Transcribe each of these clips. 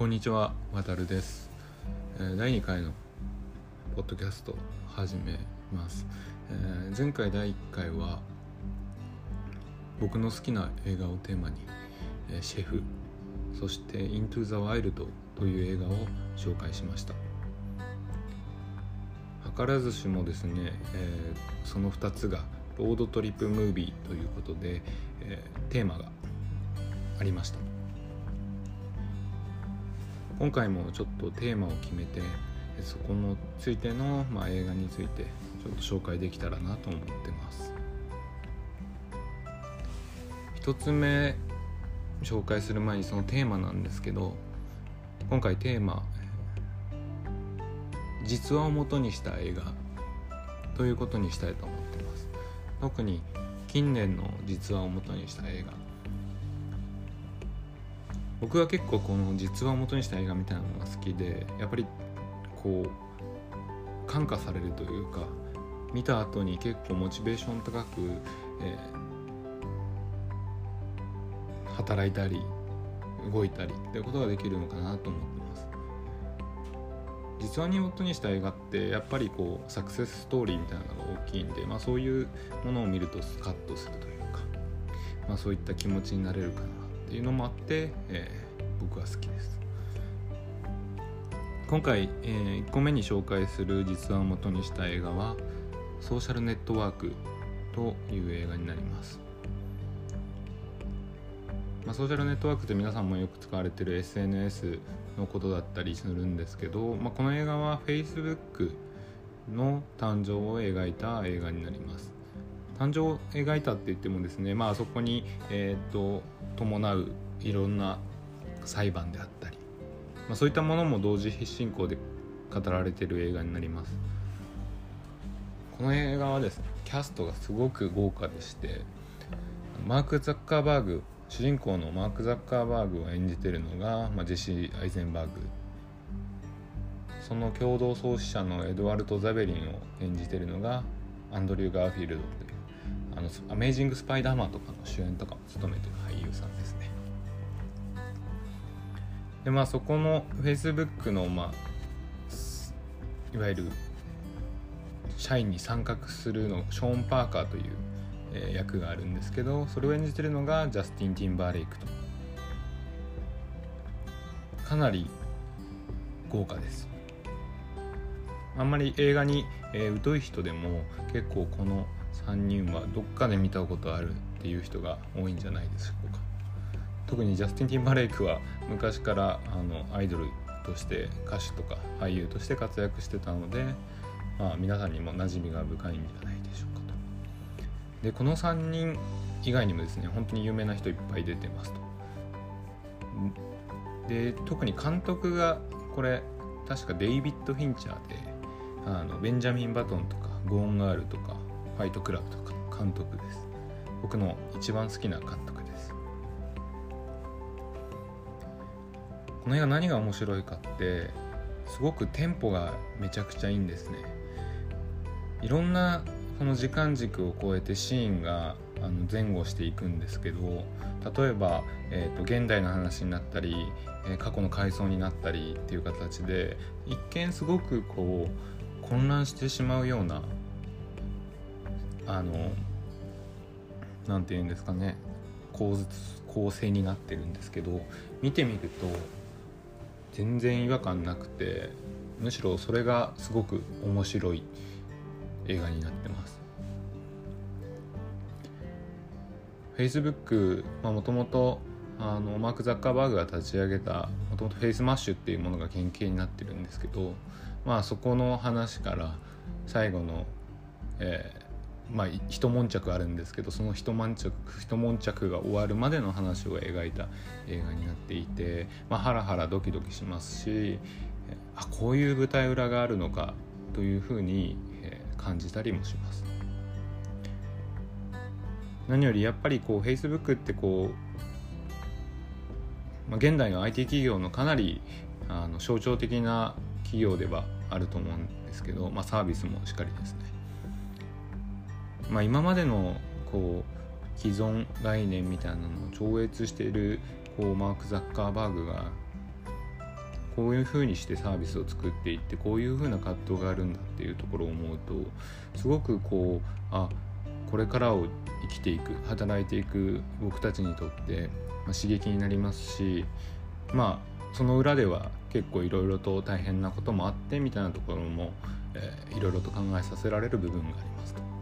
こんにちは、わたるです。えー第2回のポッドキャスト始めます。えー前回第1回は僕の好きな映画をテーマに、えーシェフ、そして Into the Wild という映画を紹介しました。図らずしもですね、えーその2つがロードトリップムービーということで、えテーマがありました。今回もちょっとテーマを決めてそこのついての、まあ、映画についてちょっと紹介できたらなと思ってます。一つ目紹介する前にそのテーマなんですけど今回テーマ実話を元にした映画ということにしたいと思ってます。特に近年の実話を元にした映画僕は結構この実話を元にした映画みたいなのが好きでやっぱりこう感化されるというか見た後に結構モチベーション高く、えー働いたり動いたりっていうことができるのかなと思ってます。実話に元にした映画ってやっぱりこうサクセスストーリーみたいなのが大きいんで、まあ、そういうものを見るとスカッとするというか、まあ、そういった気持ちになれるかなっていうのもあって、えー僕は好きです。今回、え1個目に紹介する実話を元にした映画は「ソーシャルネットワーク」という映画になります、まあ、ソーシャルネットワークって皆さんもよく使われてる SNS のことだったりするんですけど、まあ、この映画は Facebook の誕生を描いた映画になります。誕生を描いたって言ってもですねまあそこに、えー、と伴ういろんな裁判であったり、まあ、そういったものも同時進行で語られてる映画になります。この映画はですねキャストがすごく豪華でしてマーク・ザッカーバーグ主人公のマーク・ザッカーバーグを演じてるのが、まあ、ジェシー・アイゼンバーグ。その共同創始者のエドワルド・ザベリンを演じてるのがアンドリュー・ガーフィールドというあのアメイジング・スパイダーマンとかの主演とかも務めてる俳優さんですね。でまあそこの Facebook のまあいわゆる社員に参画するのショーン・パーカーという、えー役があるんですけどそれを演じてるのがジャスティン・ティンバーレイクと。かなり豪華です。あんまり映画に、えー疎い人でも結構この3人はどっかで見たことあるっていう人が多いんじゃないでしょうか。特にジャスティン・ティンバレイクは昔からあのアイドルとして歌手とか俳優として活躍してたので、まあ、皆さんにも馴染みが深いんじゃないでしょうかと。でこの3人以外にもですね本当に有名な人いっぱい出てますと。で特に監督がこれ確かデイビッド・フィンチャーであのベンジャミン・バトンとかゴーン・ガールとかファイト・クラブとかの監督です。僕の一番好きな監督です。この映画何が面白いかってすごくテンポがめちゃくちゃいいんですね。いろんなその時間軸を超えてシーンがあの前後していくんですけど例えば、えー、と現代の話になったり、えー過去の回想になったりっていう形で一見すごくこう混乱してしまうようなあのなんて言うんですかね。構図構成になってるんですけど見てみると全然違和感なくてむしろそれがすごく面白い映画になってます。Facebook もともとマーク・ザッカーバーグが立ち上げたもともと Facemash っていうものが原型になってるんですけどまあそこの話から最後の、えーまあ一悶着あるんですけどその一悶着一悶着が終わるまでの話を描いた映画になっていて、まあ、ハラハラドキドキしますしあこういう舞台裏があるのかというふうに、感じたりもします。何よりやっぱりこう Facebook ってこう、まあ、現代の IT 企業のかなりあの象徴的な企業ではあると思うんですけど、まあ、サービスもしっかりですね。まあ、今までのこう既存概念みたいなのを超越しているこうマーク・ザッカーバーグがこういうふうにしてサービスを作っていってこういうふうな葛藤があるんだっていうところを思うとすごくこうあこれからを生きていく働いていく僕たちにとって、まあ、刺激になりますしまあその裏では結構いろいろと大変なこともあってみたいなところも、いろいろと考えさせられる部分がありますと。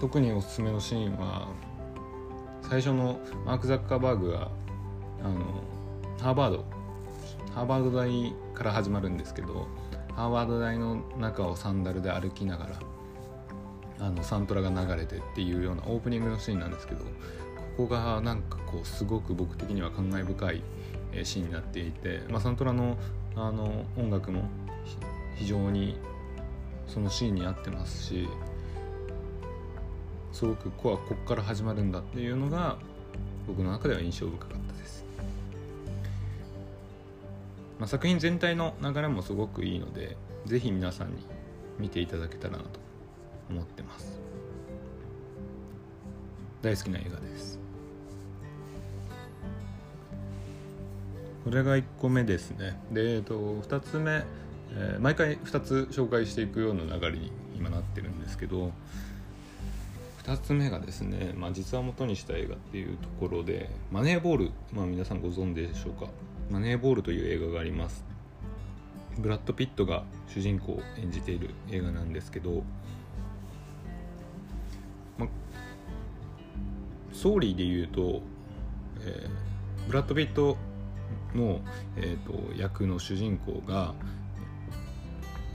特におすすめのシーンは最初のマーク・ザッカーバーグがあのハーバードハーバード大から始まるんですけどハーバード大の中をサンダルで歩きながらあのサントラが流れてっていうようなオープニングのシーンなんですけどここがなんかこうすごく僕的には感慨深いシーンになっていて、まあ、サントラのあの音楽も非常にそのシーンに合ってますしすごくコアこっから始まるんだっていうのが僕の中では印象深かったです、まあ、作品全体の流れもすごくいいので是非皆さんに見ていただけたらなと思ってます。大好きな映画です。これが1個目ですね。で、えっと、2つ目、えー、毎回2つ紹介していくような流れに今なってるんですけど2つ目がですね、まあ、実話元にした映画っていうところで「マネーボール」まあ、皆さんご存知でしょうか「マネーボール」という映画があります。ブラッド・ピットが主人公を演じている映画なんですけど、まあ、ストーリーで言うと、えー、ブラッド・ピットの、えーと役の主人公が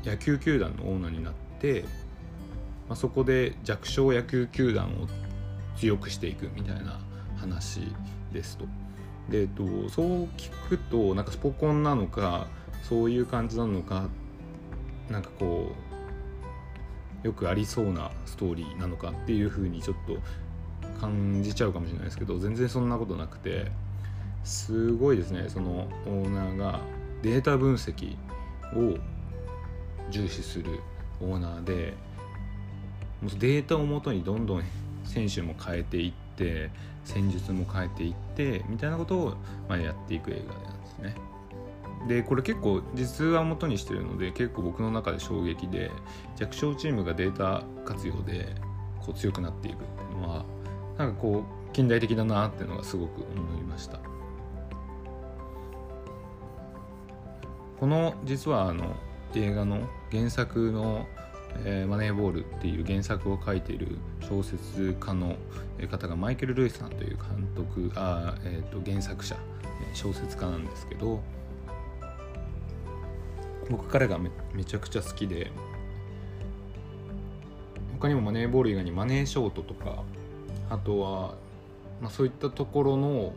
野球球団のオーナーになってまあ、そこで弱小野球球団を強くしていくみたいな話ですと。で、えっと、そう聞くとなんかスポコンなのかそういう感じなのかなんかこうよくありそうなストーリーなのかっていうふうにちょっと感じちゃうかもしれないですけど全然そんなことなくてすごいですねそのオーナーがデータ分析を重視するオーナーでデータをもとにどんどん選手も変えていって戦術も変えていってみたいなことをまあやっていく映画なんですね。でこれ結構実話をもとにしてるので結構僕の中で衝撃で弱小チームがデータ活用でこう強くなっていくっていうのはなんかこう近代的だなっていうのがすごく思いました。この実はあの映画の原作のえー、マネーボールっていう原作を書いている小説家の方がマイケル・ルイスさんという監督あ、えー、と原作者小説家なんですけど僕彼がめめちゃくちゃ好きで他にもマネーボール以外にマネーショートとかあとは、まあ、そういったところの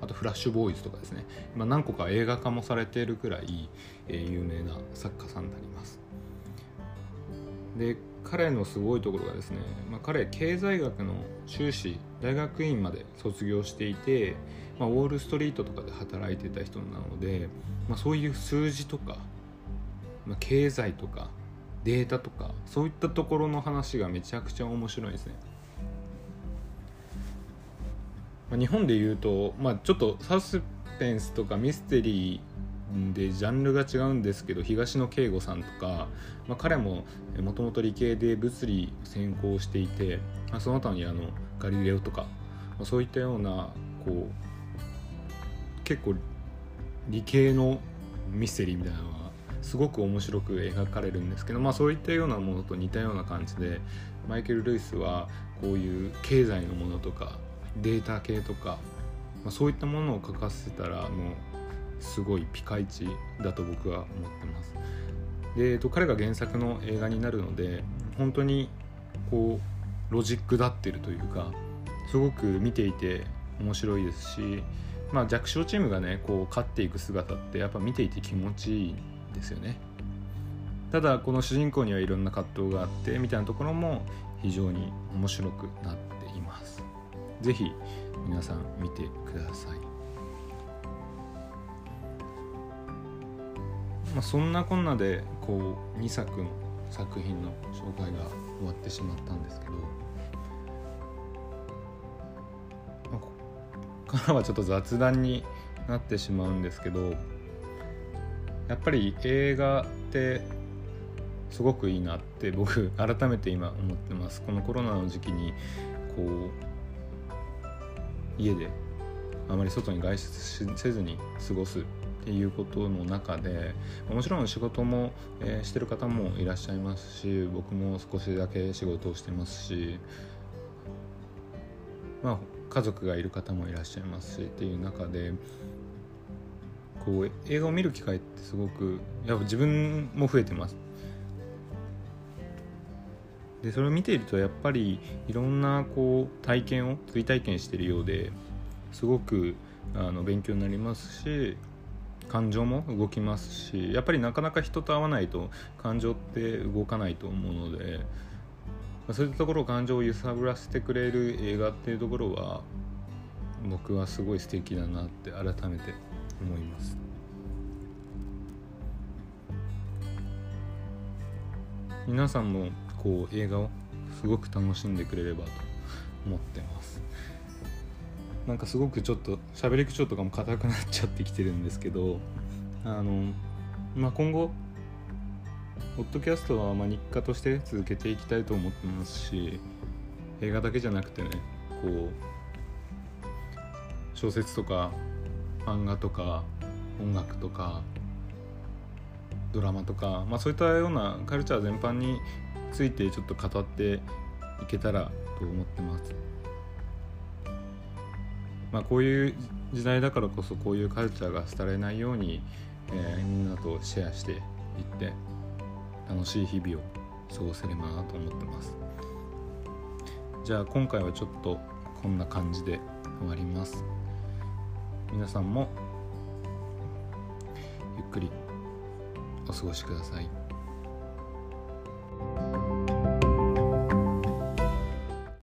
あとフラッシュボーイズとかですね、まあ、何個か映画化もされているくらい、えー、有名な作家さんになります。で彼のすごいところがですね、まあ、彼経済学の修士大学院まで卒業していて、まあ、ウォール・ストリートとかで働いてた人なので、まあ、そういう数字とか、まあ、経済とかデータとかそういったところの話がめちゃくちゃ面白いですね。まあ、日本で言うと、まあ、ちょっとサスペンスとかミステリーでジャンルが違うんですけど東野圭吾さんとか、まあ、彼ももともと理系で物理専攻していて、まあ、その他にあのガリレオとか、まあ、そういったようなこう結構理系のミステリーみたいなのがすごく面白く描かれるんですけど、まあ、そういったようなものと似たような感じでマイケル・ルイスはこういう経済のものとかデータ系とか、まあ、そういったものを書かせたらもうすごいピカイチだと僕は思ってます。で、えっと、彼が原作の映画になるので本当にこうロジックだってるというかすごく見ていて面白いですし、まあ、弱小チームがねこう勝っていく姿ってやっぱ見ていて気持ちいいんですよね。ただこの主人公にはいろんな葛藤があってみたいなところも非常に面白くなっています。是非皆さん見てください。まあ、そんなこんなでこう2作の作品の紹介が終わってしまったんですけど、まあ、からはちょっと雑談になってしまうんですけどやっぱり映画ってすごくいいなって僕改めて今思ってます。このコロナの時期にこう家であまり外に外出せずに過ごすっていうことの中でもちろん仕事も、えー、してる方もいらっしゃいますし僕も少しだけ仕事をしてますしまあ家族がいる方もいらっしゃいますしっていう中でこう映画を見る機会ってすごくやっぱ自分も増えてます。でそれを見ているとやっぱりいろんなこう体験を追体験しているようですごくあの勉強になりますし感情も動きますしやっぱりなかなか人と会わないと感情って動かないと思うのでそういったところを感情を揺さぶらせてくれる映画っていうところは僕はすごい素敵だなって改めて思います。皆さんもこう映画をすごく楽しんでくれればと思ってます。なんかすごくちょっと喋り口調とかも硬くなっちゃってきてるんですけどあの、まあ、今後ポッドキャストはま日課として続けていきたいと思ってますし映画だけじゃなくてねこう小説とか漫画とか音楽とかドラマとか、まあ、そういったようなカルチャー全般についてちょっと語っていけたらと思ってます。まあ、こういう時代だからこそこういうカルチャーが廃れないように、えー、みんなとシェアしていって楽しい日々を過ごせればなと思ってますじゃあ今回はちょっとこんな感じで終わります皆さんもゆっくりお過ごしください。